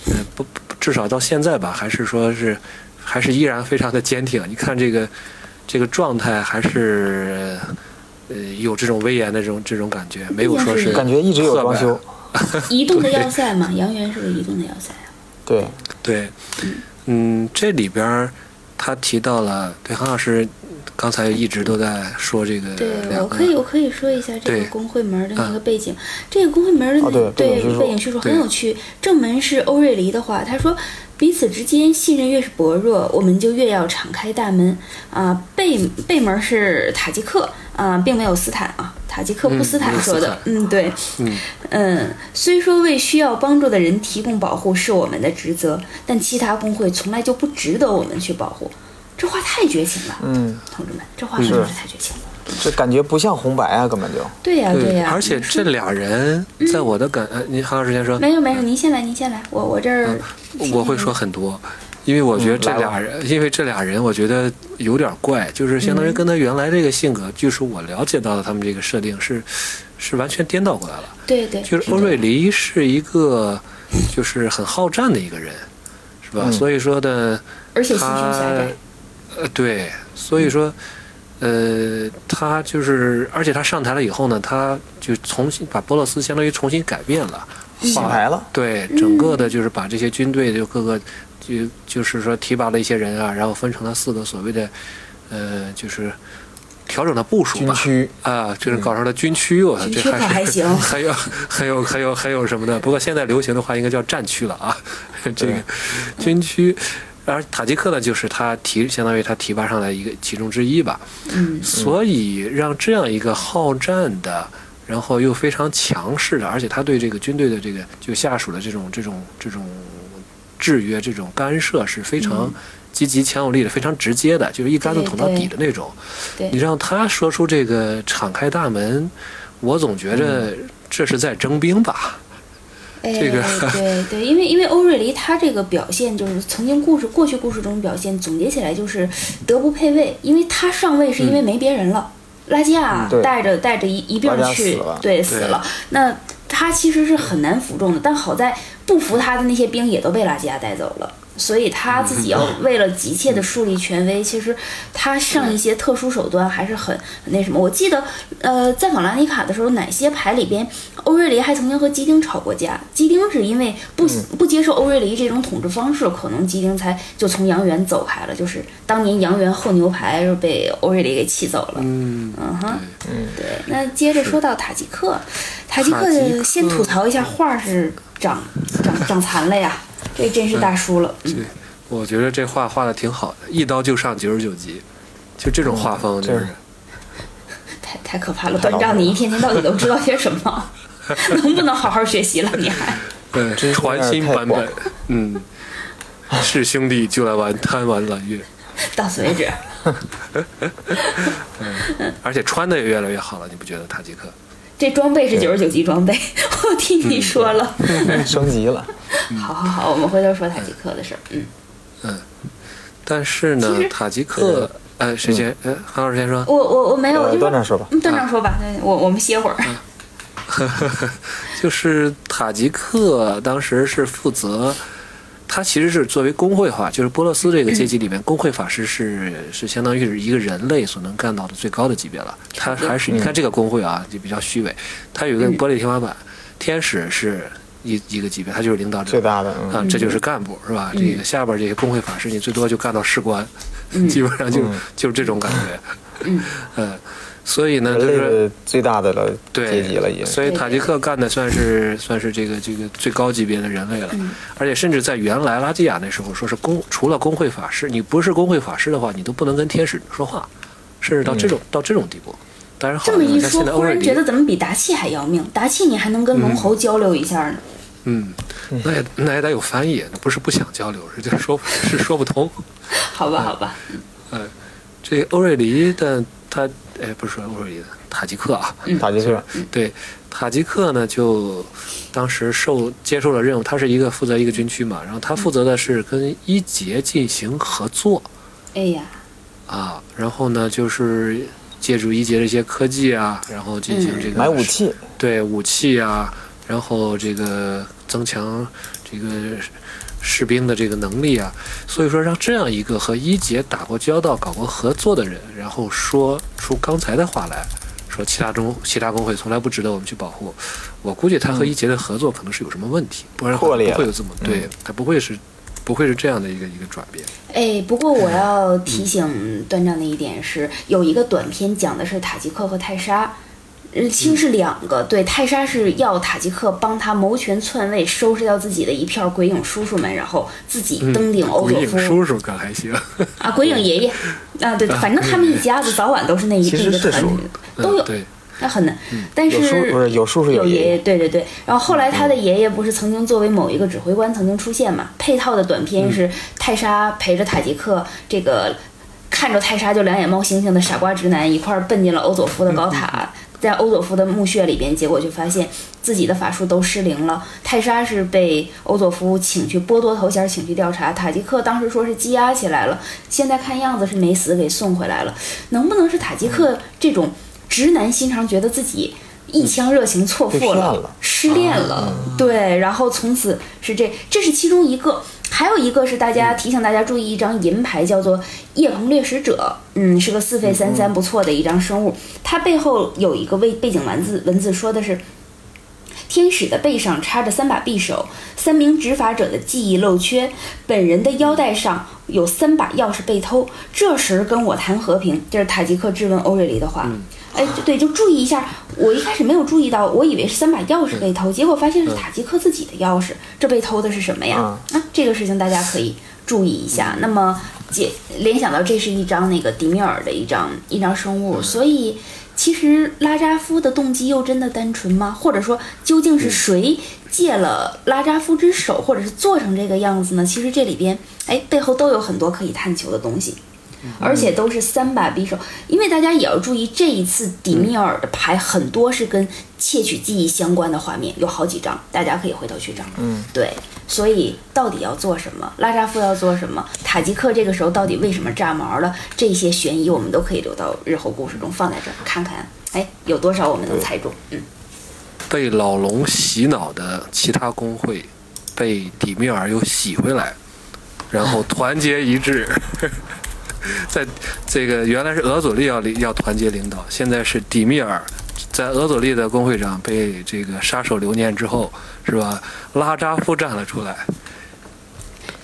呃，不，不至少到现在吧，还是说是，还是依然非常的坚挺。你看这个这个状态，还是呃有这种威严的这种这种感觉，没有说是感觉一直有装修。移动的要塞嘛，杨元是个移动的要塞啊。对，对，嗯，这里边儿他提到了，对韩老师刚才一直都在说这个对，我可以我可以说一下这个工会门的那个背景。这个工会门的哦那对背景叙述背景叙述很有趣。正门是欧瑞黎的话，他说彼此之间信任越是薄弱，我们就越要敞开大门啊。背背门是塔吉克啊，并没有斯坦啊，塔吉克布斯坦说的坦。嗯，对。嗯嗯，虽说为需要帮助的人提供保护是我们的职责，但其他工会从来就不值得我们去保护。这话太绝情了，嗯，同志们，这话是不是太绝情了。这感觉不像红白啊，根本就。对呀、对呀、而且这俩人在我的感，呃，您韩老师先说，没有没有，您先来，您先来，我我这儿、我会说很多，因为我觉得这俩人，因为这俩人，我觉得有点怪，就是相当于跟他原来这个性格，据是我了解到的他们这个设定是是完全颠倒过来了。对对，就是欧瑞黎是一个就是很好战的一个人，是吧？嗯所以说的，而且心胸他狭窄，呃对，所以说。呃，他就是，而且他上台了以后呢，他就重新把波洛斯相当于重新改变了，洗牌了，对，整个的就是把这些军队就各个就就是说提拔了一些人啊，然后分成了四个所谓的呃，就是调整的部署吧。军区啊，就是搞成了军区，我军区可这还是还行还有还有还有还有什么的？不过现在流行的话应该叫战区了啊，这个军区。而塔吉克呢，就是他提，相当于他提拔上来一个其中之一吧。嗯，所以让这样一个好战的，然后又非常强势的，而且他对这个军队的这个就下属的这种这种这种制约、这种干涉是非常积极、强有力的，非常直接的，就是一竿子捅到底的那种。对你让他说出这个敞开大门，我总觉着这是在征兵吧。哎，这个。对对，因为因为欧瑞黎他这个表现就是曾经故事过去故事中表现总结起来就是德不配位，因为他上位是因为没别人了，拉基亚带着带着一一并去死了对。死了，那他其实是很难服众的，但好在不服他的那些兵也都被拉基亚带走了。所以他自己要为了急切的树立权威，其实他上一些特殊手段还是很很那什么。我记得，呃，在法兰尼卡的时候，哪些牌里边，欧瑞黎还曾经和基丁吵过架。基丁是因为不、不接受欧瑞黎这种统治方式，可能基丁才就从杨元走开了。就是当年杨元后牛排就被欧瑞黎给气走了。嗯，嗯哼，嗯，对。那接着说到塔吉克，塔吉克塔吉克先吐槽一下画是长长长残了呀，这真是大叔了。嗯对，我觉得这画画的挺好的，一刀就上九十九级，就这种画风就是。太太可怕了，太端章，老实了你一天天到底都知道些什么？能不能好好学习了？你还 对，真是传新版本嗯，是兄弟就来玩贪玩蓝月，到此为止。而且穿的也越来越好了，你不觉得？塔吉克，这装备是九十九级装备，我听你说了。升级了。好好好，我们回头说塔吉克的事儿。嗯嗯，但是呢，塔吉克，呃，谁先？呃，韩老师先说。我我我没有，我呃就段长说吧嗯段长说吧，对我我们歇会儿。就是塔吉克当时是负责它其实是作为工会化，就是波勒斯这个阶级里面，工会法师是是相当于是一个人类所能干到的最高的级别了。他还是你看这个工会啊，就比较虚伪，他有一个玻璃天花板，天使是一一个级别，他就是领导者。最大的，啊，这就是干部是吧？这个下边这些工会法师，你最多就干到士官，基本上就就是这种感觉。嗯，所以呢，就是人类最大的了对阶级了，已经。所以塔吉克干的算是算是这个这个最高级别的人类了，而且甚至在原来拉基亚那时候，说是工除了工会法师，你不是工会法师的话，你都不能跟天使说话，甚至到这种、到这种地步。当然这么一说，忽然觉得怎么比达契还要命？达契你还能跟龙猴交流一下呢。嗯，那也那也得有翻译，那不是不想交流，是就说 是说不通。好吧，好吧，嗯，这欧瑞黎的他，哎，不是说欧瑞黎的塔吉克啊，塔吉克，对，塔吉克呢，就当时受接受了任务，他是一个负责一个军区嘛，然后他负责的是跟一杰进行合作。哎呀，啊，然后呢就是借助一杰的一些科技啊，然后进行这个买武，器，对武器啊，然后这个增强这个士兵的这个能力啊，所以说让这样一个和一杰打过交道、搞过合作的人，然后说出刚才的话来。说其他中其他工会从来不值得我们去保护，我估计他和一杰的合作可能是有什么问题，不然不会有这么对，他不会是不会是这样的一个一个转变。哎，不过我要提醒段章的一点是，有一个短片讲的是塔吉克和泰莎。呃，其实是两个，对，泰莎是要塔吉克帮他谋权篡位，收拾掉自己的一票鬼影叔叔们，然后自己登顶欧鬼佐夫。影叔叔可还行，啊，鬼影爷爷，啊，对，反正他们一家子早晚都是那一其那个团实是叔都有，对，那很难。但是有叔叔有爷爷，对对对。然后后来他的爷爷不是曾经作为某一个指挥官曾经出现嘛？配套的短片是泰莎陪着塔吉克这个看着泰莎就两眼冒星星的傻瓜直男一块儿奔进了欧佐夫的高塔。在欧佐夫的墓穴里边，结果就发现自己的法术都失灵了。泰莎是被欧佐夫请去剥夺头衔，请去调查。塔吉克当时说是羁押起来了，现在看样子是没死，给送回来了。能不能是塔吉克这种直男心肠，觉得自己一腔热情错付了失恋了？对，然后从此是这，这是其中一个。还有一个是大家提醒大家注意一张银牌，叫做叶鹏掠食者，嗯，是个四费三三不错的一张生物。它背后有一个背背景文字，文字说的是。天使的背上插着三把匕首，三名执法者的记忆漏缺，本人的腰带上有三把钥匙被偷。这时跟我谈和平，这是塔吉克质问欧瑞黎的话。哎，对，就注意一下。我一开始没有注意到，我以为是三把钥匙被偷，结果发现是塔吉克自己的钥匙。这被偷的是什么呀？啊，这个事情大家可以注意一下。那么解联想到这是一张那个迪米尔的一张一张生物，所以其实拉扎夫的动机又真的单纯吗？或者说究竟是谁借了拉扎夫之手，或者是做成这个样子呢？其实这里边哎背后都有很多可以探求的东西。而且都是三把匕首，因为大家也要注意，这一次迪米尔的牌很多是跟窃取记忆相关的画面，有好几张，大家可以回头去找。嗯，对，所以到底要做什么？拉扎夫要做什么？塔吉克这个时候到底为什么炸毛了？这些悬疑我们都可以留到日后故事中放在这儿看看，哎，有多少我们能猜中？嗯，被老龙洗脑的其他工会，被迪米尔又洗回来，然后团结一致。在这个原来是俄佐利要领要团结领导，现在是迪米尔在俄佐利的工会长被这个杀手留念之后，是吧？拉扎夫站了出来，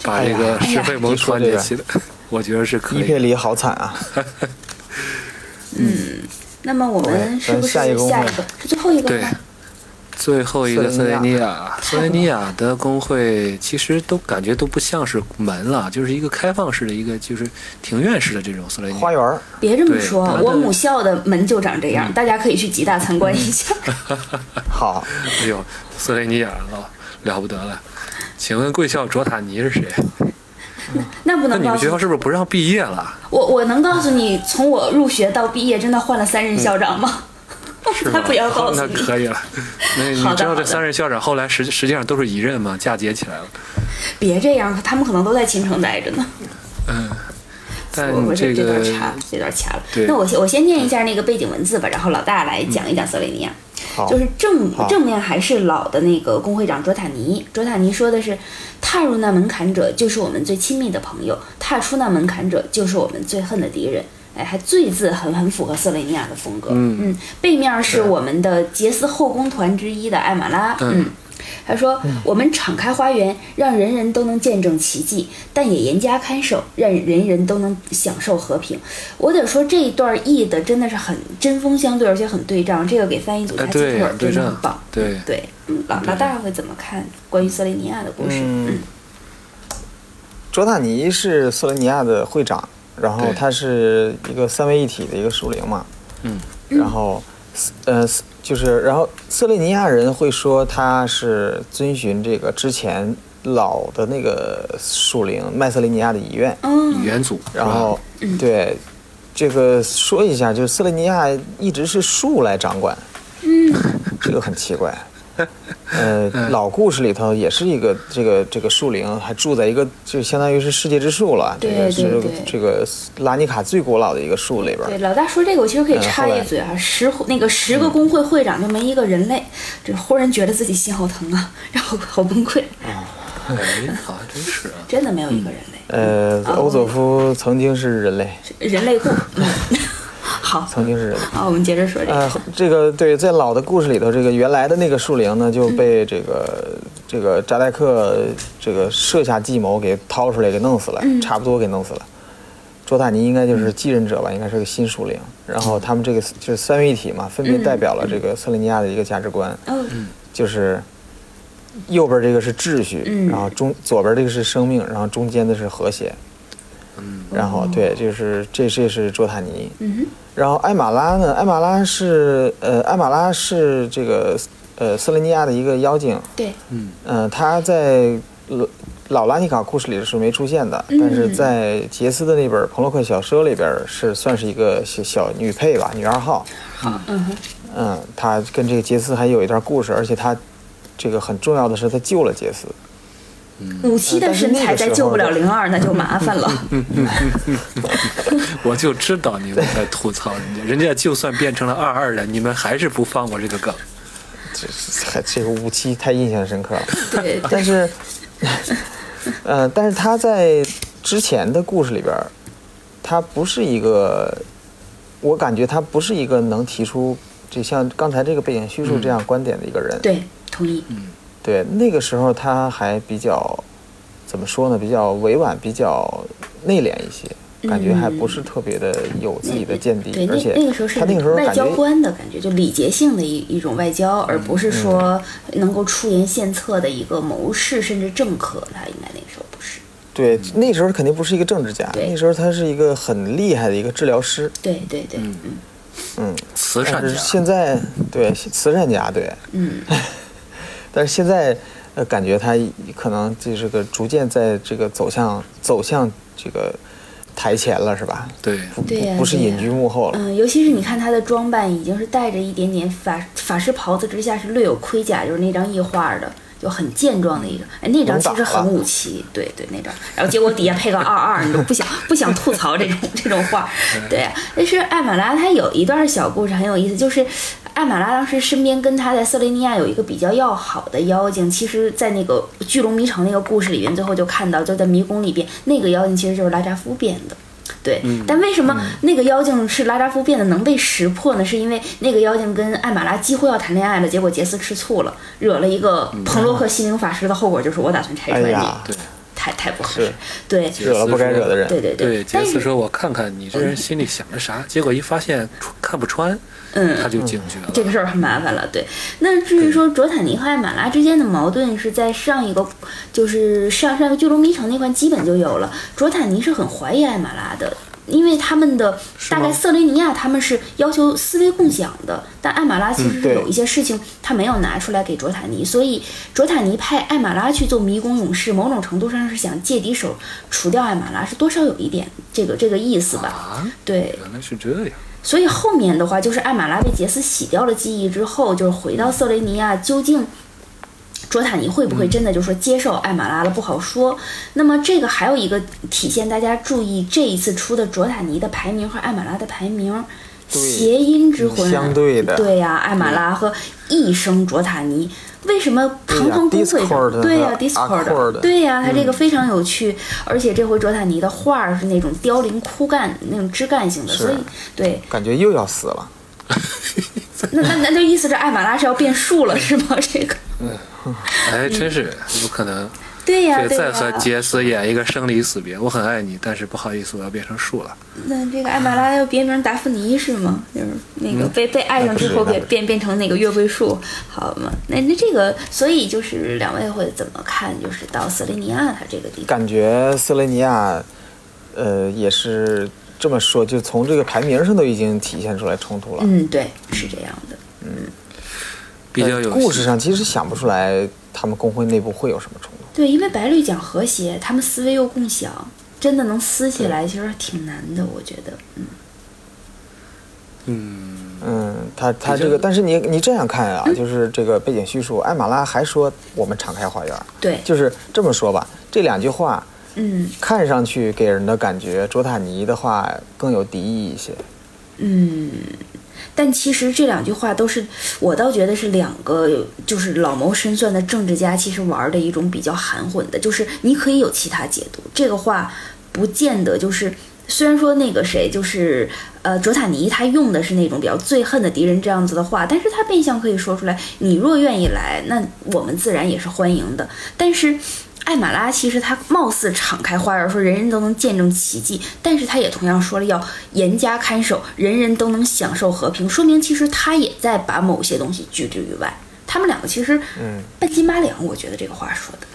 把这个哎石费蒙团结起来，我觉得是可以的。伊佩里好惨啊！嗯那么我们是不是下一个是最后一个对吗？最后一个斯雷尼尼亚，斯雷尼亚的工会其实都感觉都不像是门了，就是一个开放式的一个，就是庭院式的这种斯雷尼亚。花园儿，别这么说我母校的门就长这样，大家可以去吉大参观一下。好，哎呦，斯雷尼亚了了不得了！请问贵校卓塔尼是谁？那不能那你们学校是不是不让毕业了？我，我能告诉你，从我入学到毕业，真的换了三任校长吗？是 他？不要告诉那。可以了。那你知道这三任校长后来实实际上都是一任吗？嫁接起来了。别这样，他们可能都在秦城待着呢。嗯，但我我这这段个掐，这段掐了。对那我先我先念一下那个背景文字吧，然后老大来讲一讲斯雷尼亚。好，就是正正面还是老的那个工会长卓塔尼，卓塔尼说的是，踏入那门槛者就是我们最亲密的朋友，踏出那门槛者就是我们最恨的敌人。哎，还“最”字很很符合瑟雷尼亚的风格。嗯背面是我们的杰斯后宫团之一的艾玛拉。嗯，他说：“我们敞开花园，让人人都能见证奇迹，但也严加看守，让人人都能享受和平。”我得说这一段译的真的是很针锋相对，而且很对仗。这个给翻译组加鸡腿儿真的很棒。对对，嗯，老老大会怎么看关于瑟雷尼亚的故事？嗯，卓塔尼是瑟雷尼亚的会长。然后它是一个三位一体的一个树灵嘛，嗯，然后，呃，就是然后瑟雷尼亚人会说他是遵循这个之前老的那个树灵麦瑟雷尼亚的遗愿，嗯，元祖，然后对，这个说一下，就是瑟雷尼亚一直是树来掌管，嗯，这个很奇怪。呃，老故事里头也是一个这个这个树灵，还住在一个就相当于是世界之树了，这个是这个拉尼卡最古老的一个树里边。对，老大说这个，我其实可以插一嘴啊，十那个十个工会会长就没一个人类，这忽然觉得自己心好疼啊，然后好崩溃。啊，哎，好像真是啊，真的没有一个人类。呃，欧佐夫曾经是人类，人类故。好，曾经是人。好，我们接着说这个。呃，这个对，在老的故事里头，这个原来的那个树灵呢，就被这个这个扎代克这个设下计谋，给掏出来给弄死了，差不多给弄死了。卓塔尼应该就是继任者吧，应该是个新树灵。然后他们这个就是三位一体嘛，分别代表了这个瑟雷尼亚的一个价值观，就是右边这个是秩序，然后中左边这个是生命，然后中间的是和谐。嗯，然后对，就是这这是卓塔尼。嗯然后艾马拉呢？艾马拉是呃，艾马拉是这个呃，斯雷尼亚的一个妖精。对。嗯。嗯，她在老老拉尼卡故事里是没出现的，但是在杰斯的那本《彭洛克小说》里边是算是一个小小女配吧，女二号。好。嗯嗯，她跟这个杰斯还有一段故事，而且她这个很重要的是，她救了杰斯。五七的身材再救不了零二，那就麻烦了。我就知道你们在吐槽人家，人家就算变成了二二了，你们还是不放过这个梗。这还这个五七太印象深刻了。对，但是，呃，但是他在之前的故事里边，他不是一个，我感觉他不是一个能提出就像刚才这个背景叙述这样观点的一个人。对，同意。嗯。对，那个时候他还比较，怎么说呢？比较委婉，比较内敛一些，感觉还不是特别的有自己的见地。对，而且那个时候是他那个时候外交官的感觉，就礼节性的一一种外交，而不是说能够出言献策的一个谋士甚至政客。他应该那个时候不是。对，那时候肯定不是一个政治家，那时候他是一个很厉害的一个治疗师。对对对，嗯嗯，慈善家。现在对慈善家对，嗯。但是现在，呃，感觉他可能就是个逐渐在这个走向走向这个台前了，是吧？对，对不是隐居幕后了。嗯，尤其是你看他的装扮，已经是带着一点点法法师袍子之下是略有盔甲，就是那张异画的。就很健壮的一个，哎，那张其实很武器，对对，那张，然后结果底下配个二二，你都不想不想吐槽这种这种话，对。但是艾玛拉她有一段小故事很有意思，就是艾玛拉当时身边跟她在瑟雷尼亚有一个比较要好的妖精，其实，在那个巨龙迷城那个故事里面，最后就看到就在迷宫里边，那个妖精其实就是拉扎夫变的。对，但为什么那个妖精是拉扎夫变得能被识破呢？是因为那个妖精跟艾玛拉几乎要谈恋爱了，结果杰斯吃醋了，惹了一个彭洛克心灵法师的后果就是我打算拆穿你，对，太太不合适，对，惹了不该惹的人，对对对。杰斯说：“我看看你这人嗯心里想着啥。”结果一发现看不穿，嗯，他就警觉了。这个事儿很麻烦了，对。那至于说卓坦尼和艾玛拉之间的矛盾，是在上一个，就是上上个巨龙迷城那块基本就有了。卓坦尼是很怀疑艾玛拉的。因为他们的大概瑟雷尼亚他们是要求思维共享的，但艾玛拉其实是有一些事情他没有拿出来给卓塔尼，所以卓塔尼派艾玛拉去做迷宫勇士，某种程度上是想借敌手除掉艾玛拉，是多少有一点这个这个意思吧？啊，对，原来是这样。所以后面的话就是艾玛拉被杰斯洗掉了记忆之后，就是回到瑟雷尼亚，究竟。卓塔尼会不会真的就说接受艾玛拉了？不好说。那么这个还有一个体现，大家注意这一次出的卓塔尼的排名和艾玛拉的排名，谐音之魂啊，相对的对呀、艾玛拉和一生卓塔尼。为什么堂堂公会上？对对呀呀 Discord，Accord 对呀，它这个非常有趣，而且这回卓塔尼的画儿是那种凋零枯干那种枝干型的，所以对，感觉又要死了。那那那就意思是艾玛拉是要变树了 是吗？这个，哎，真是有可能。对呀、对再和杰斯演一个生离死别，我很爱你，但是不好意思，我要变成树了。那这个艾玛拉要别名达芙妮是吗？就是那个被、被爱上之后变变变成那个月桂树，好吗？那那这个，所以就是两位会怎么看？就是到斯雷尼亚他这个地方，感觉斯雷尼亚，呃，也是这么说，就从这个排名上都已经体现出来冲突了。嗯，对，是这样的。嗯比较有呃故事上其实想不出来他们工会内部会有什么冲突。对，因为白绿讲和谐，他们思维又共享，真的能撕起来，其实挺难的，我觉得。嗯，嗯，嗯，他他这个，但是你你这样看啊，就是这个背景叙述，艾玛拉还说我们敞开花园，对，就是这么说吧，这两句话嗯看上去给人的感觉，卓塔尼的话更有敌意一些。嗯。但其实这两句话都是，我倒觉得是两个就是老谋深算的政治家，其实玩的一种比较含混的，就是你可以有其他解读，这个话不见得就是。虽然说那个谁就是呃卓塔尼，他用的是那种比较最恨的敌人这样子的话，但是他变相可以说出来，你若愿意来，那我们自然也是欢迎的。但是艾玛拉其实他貌似敞开花园，说人人都能见证奇迹，但是他也同样说了要严加看守，人人都能享受和平，说明其实他也在把某些东西拒之于外。他们两个其实嗯，半斤八两，我觉得这个话说的，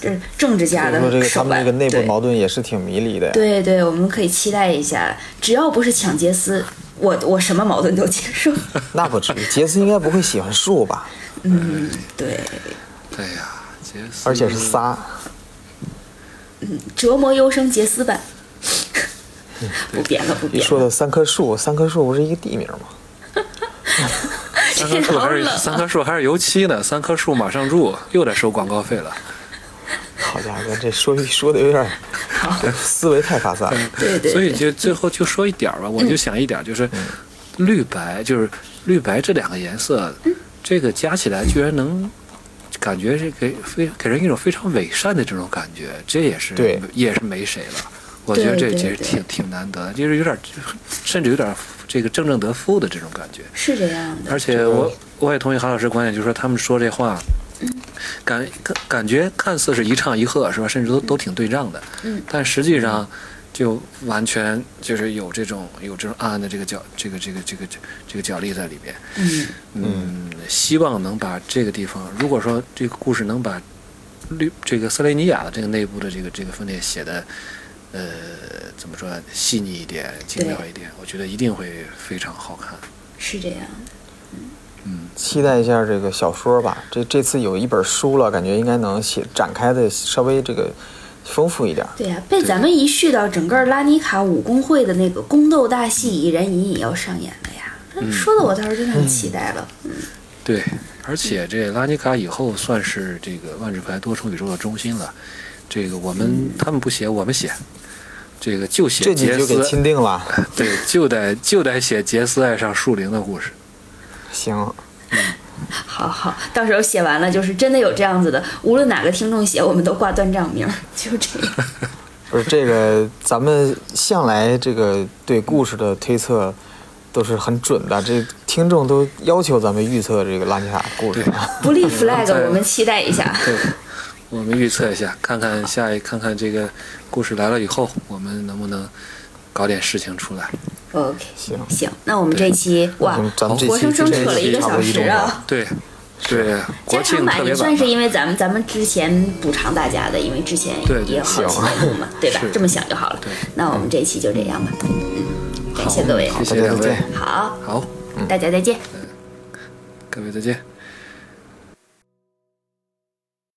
这是政治家的说这个他。们这个内部矛盾也是挺迷离的呀。对对，我们可以期待一下，只要不是抢杰斯，我我什么矛盾都接受。那不至于，杰斯应该不会喜欢树吧？嗯，对，对呀，而且是仨。折磨优生杰斯版，不编了，不一编了。说的三棵树，三棵树不是一个地名吗？三棵树还是三棵树还是油漆呢？三棵树马上住，又得收广告费了。好家伙，这说说的有点儿，这思维太发散了。对对，所以就最后就说一点儿吧，我就想一点儿，就是绿白，就是绿白这两个颜色，这个加起来居然能感觉是给非给人一种非常伪善的这种感觉，这也是对也是没谁了。我觉得这其实挺挺难得的，就是有点儿甚至有点儿这个正正得负的这种感觉。是这样的而。且我我也同意韩老师观点，就是说他们说这话，感感感觉看似是一唱一和，是吧？甚至都都挺对仗的，嗯，但实际上就完全就是有这种有这种暗暗的这个角这个这个这个这个角力在里边。嗯嗯，希望能把这个地方，如果说这个故事能把绿这个塞雷尼亚的这个内部的这个这个分裂写的。呃，怎么说细腻一点、精妙一点，我觉得一定会非常好看。是这样的。期待一下这个小说吧。这这次有一本书了，感觉应该能写展开的稍微这个丰富一点。对呀、被咱们一絮到整个拉尼卡武工会的那个宫斗大戏，已然隐隐要上演了呀。这说的我倒是真的很期待了。嗯，对，而且这拉尼卡以后算是这个万智牌多重宇宙的中心了。这个我们、他们不写，我们写，这个就写杰就给斯，钦定了。对，就得就得写杰斯爱上树灵的故事。行，好好，到时候写完了，就是真的有这样子的，无论哪个听众写，我们都挂断账名儿，就这样。不是这个，咱们向来这个对故事的推测都是很准的。这听众都要求咱们预测这个拉尼卡故事对。不立 flag，我们期待一下。对，我们预测一下，看看下一看看这个故事来了以后，我们能不能搞点事情出来。OK，行行，那我们这期哇，咱们这期活生生扯了一个小时啊。对，对，国加庆长版也特别。算是因为咱们咱们之前补偿大家的，因为之前也有好几节目嘛，对吧？这么想就好了。那我们这期就这样吧，嗯，感谢各位，谢谢各位好，好，大家再见。各位再见。